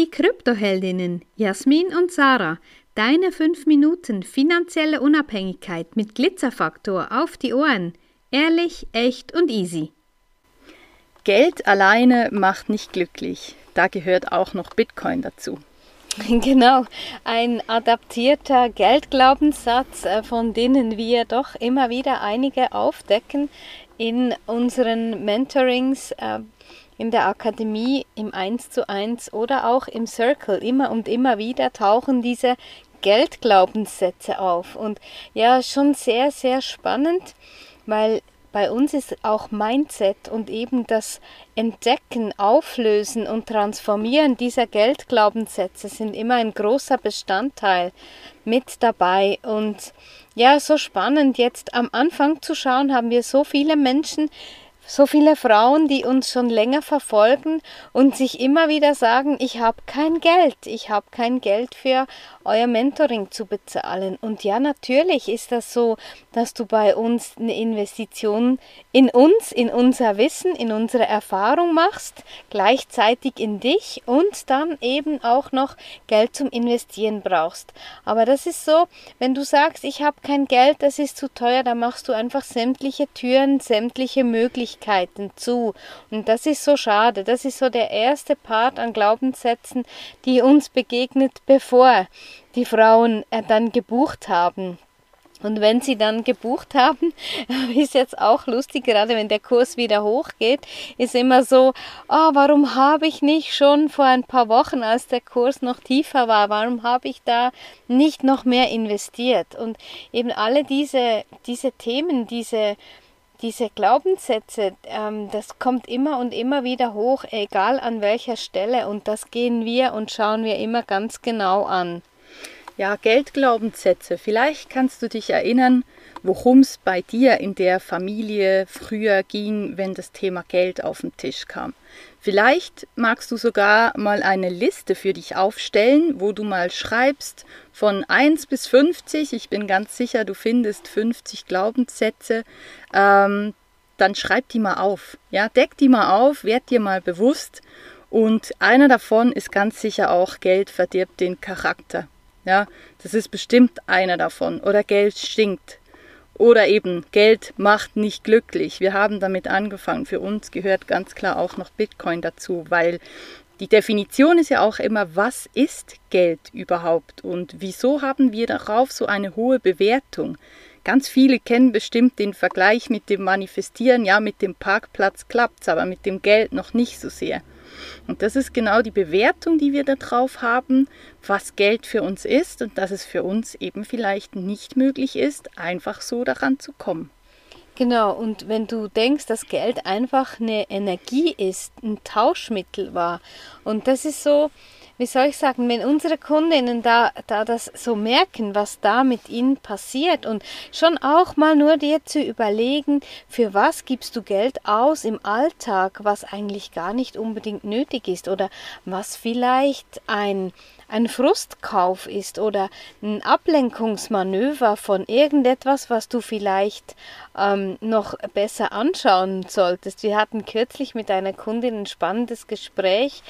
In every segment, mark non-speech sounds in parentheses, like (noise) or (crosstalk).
die Kryptoheldinnen Jasmin und Sarah. Deine 5 Minuten finanzielle Unabhängigkeit mit Glitzerfaktor auf die Ohren. Ehrlich, echt und easy. Geld alleine macht nicht glücklich. Da gehört auch noch Bitcoin dazu. (laughs) Genau, ein adaptierter Geldglaubenssatz, äh, von denen wir doch immer wieder einige aufdecken in unseren Mentorings äh, in der Akademie im 1 zu 1 oder auch im Circle. Immer und immer wieder tauchen diese Geldglaubenssätze auf. Und ja, schon sehr, sehr spannend, weil bei uns ist auch Mindset und eben das Entdecken, Auflösen und Transformieren dieser Geldglaubenssätze sind immer ein großer Bestandteil mit dabei. Und ja, so spannend jetzt am Anfang zu schauen, haben wir so viele Menschen, so viele Frauen, die uns schon länger verfolgen und sich immer wieder sagen, ich habe kein Geld, ich habe kein Geld für euer Mentoring zu bezahlen. Und ja, natürlich ist das so, dass du bei uns eine Investition in uns, in unser Wissen, in unsere Erfahrung machst, gleichzeitig in dich und dann eben auch noch Geld zum Investieren brauchst. Aber das ist so, wenn du sagst, ich habe kein Geld, das ist zu teuer, dann machst du einfach sämtliche Türen, sämtliche Möglichkeiten zu. Und das ist so schade. Das ist so der erste Part an Glaubenssätzen, die uns begegnet, bevor die Frauen äh, dann gebucht haben. Und wenn sie dann gebucht haben, (laughs) ist jetzt auch lustig, gerade wenn der Kurs wieder hochgeht, ist immer so, oh, warum habe ich nicht schon vor ein paar Wochen, als der Kurs noch tiefer war, warum habe ich da nicht noch mehr investiert? Und eben alle diese, diese Themen, diese, diese Glaubenssätze, ähm, das kommt immer und immer wieder hoch, egal an welcher Stelle. Und das gehen wir und schauen wir immer ganz genau an. Ja, Geldglaubenssätze. Vielleicht kannst du dich erinnern, worum es bei dir in der Familie früher ging, wenn das Thema Geld auf den Tisch kam. Vielleicht magst du sogar mal eine Liste für dich aufstellen, wo du mal schreibst von 1 bis 50. Ich bin ganz sicher, du findest 50 Glaubenssätze. Ähm, dann schreib die mal auf. Ja, deck die mal auf, werd dir mal bewusst. Und einer davon ist ganz sicher auch Geld verdirbt den Charakter. Ja, das ist bestimmt einer davon. Oder Geld stinkt. Oder eben Geld macht nicht glücklich. Wir haben damit angefangen. Für uns gehört ganz klar auch noch Bitcoin dazu, weil die Definition ist ja auch immer, was ist Geld überhaupt und wieso haben wir darauf so eine hohe Bewertung? Ganz viele kennen bestimmt den Vergleich mit dem Manifestieren, ja, mit dem Parkplatz klappt es, aber mit dem Geld noch nicht so sehr. Und das ist genau die Bewertung, die wir darauf haben, was Geld für uns ist und dass es für uns eben vielleicht nicht möglich ist, einfach so daran zu kommen. Genau, und wenn du denkst, dass Geld einfach eine Energie ist, ein Tauschmittel war, und das ist so, wie soll ich sagen, wenn unsere Kundinnen da, da das so merken, was da mit ihnen passiert und schon auch mal nur dir zu überlegen, für was gibst du Geld aus im Alltag, was eigentlich gar nicht unbedingt nötig ist oder was vielleicht ein ein Frustkauf ist oder ein Ablenkungsmanöver von irgendetwas, was du vielleicht ähm, noch besser anschauen solltest. Wir hatten kürzlich mit einer Kundin ein spannendes Gespräch.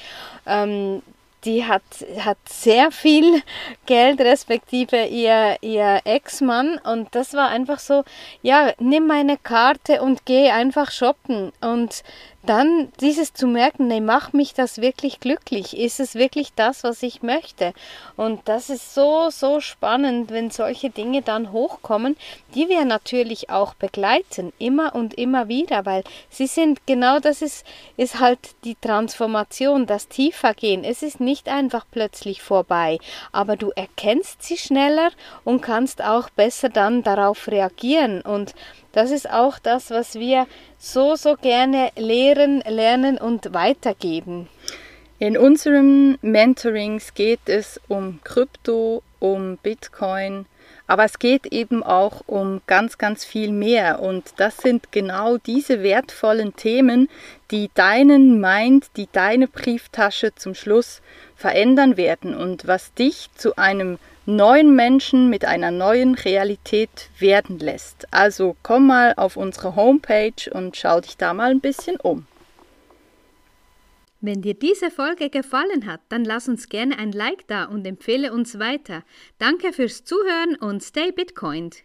Ähm, die hat, hat sehr viel (laughs) Geld, respektive ihr, ihr Ex-Mann. Und das war einfach so, ja, nimm meine Karte und geh einfach shoppen. Und dann dieses zu merken, nee, macht mich das wirklich glücklich? Ist es wirklich das, was ich möchte? Und das ist so, so spannend, wenn solche Dinge dann hochkommen, die wir natürlich auch begleiten, immer und immer wieder, weil sie sind, genau das ist, ist halt die Transformation, das Tiefergehen. Es ist nicht einfach plötzlich vorbei, aber du erkennst sie schneller und kannst auch besser dann darauf reagieren und das ist auch das, was wir so, so gerne lehren, lernen und weitergeben. In unseren Mentorings geht es um Krypto, um Bitcoin, aber es geht eben auch um ganz, ganz viel mehr. Und das sind genau diese wertvollen Themen, die deinen Mind, die deine Brieftasche zum Schluss verändern werden und was dich zu einem neuen Menschen mit einer neuen Realität werden lässt. Also komm mal auf unsere Homepage und schau dich da mal ein bisschen um. Wenn dir diese Folge gefallen hat, dann lass uns gerne ein Like da und empfehle uns weiter. Danke fürs Zuhören und stay Bitcoined.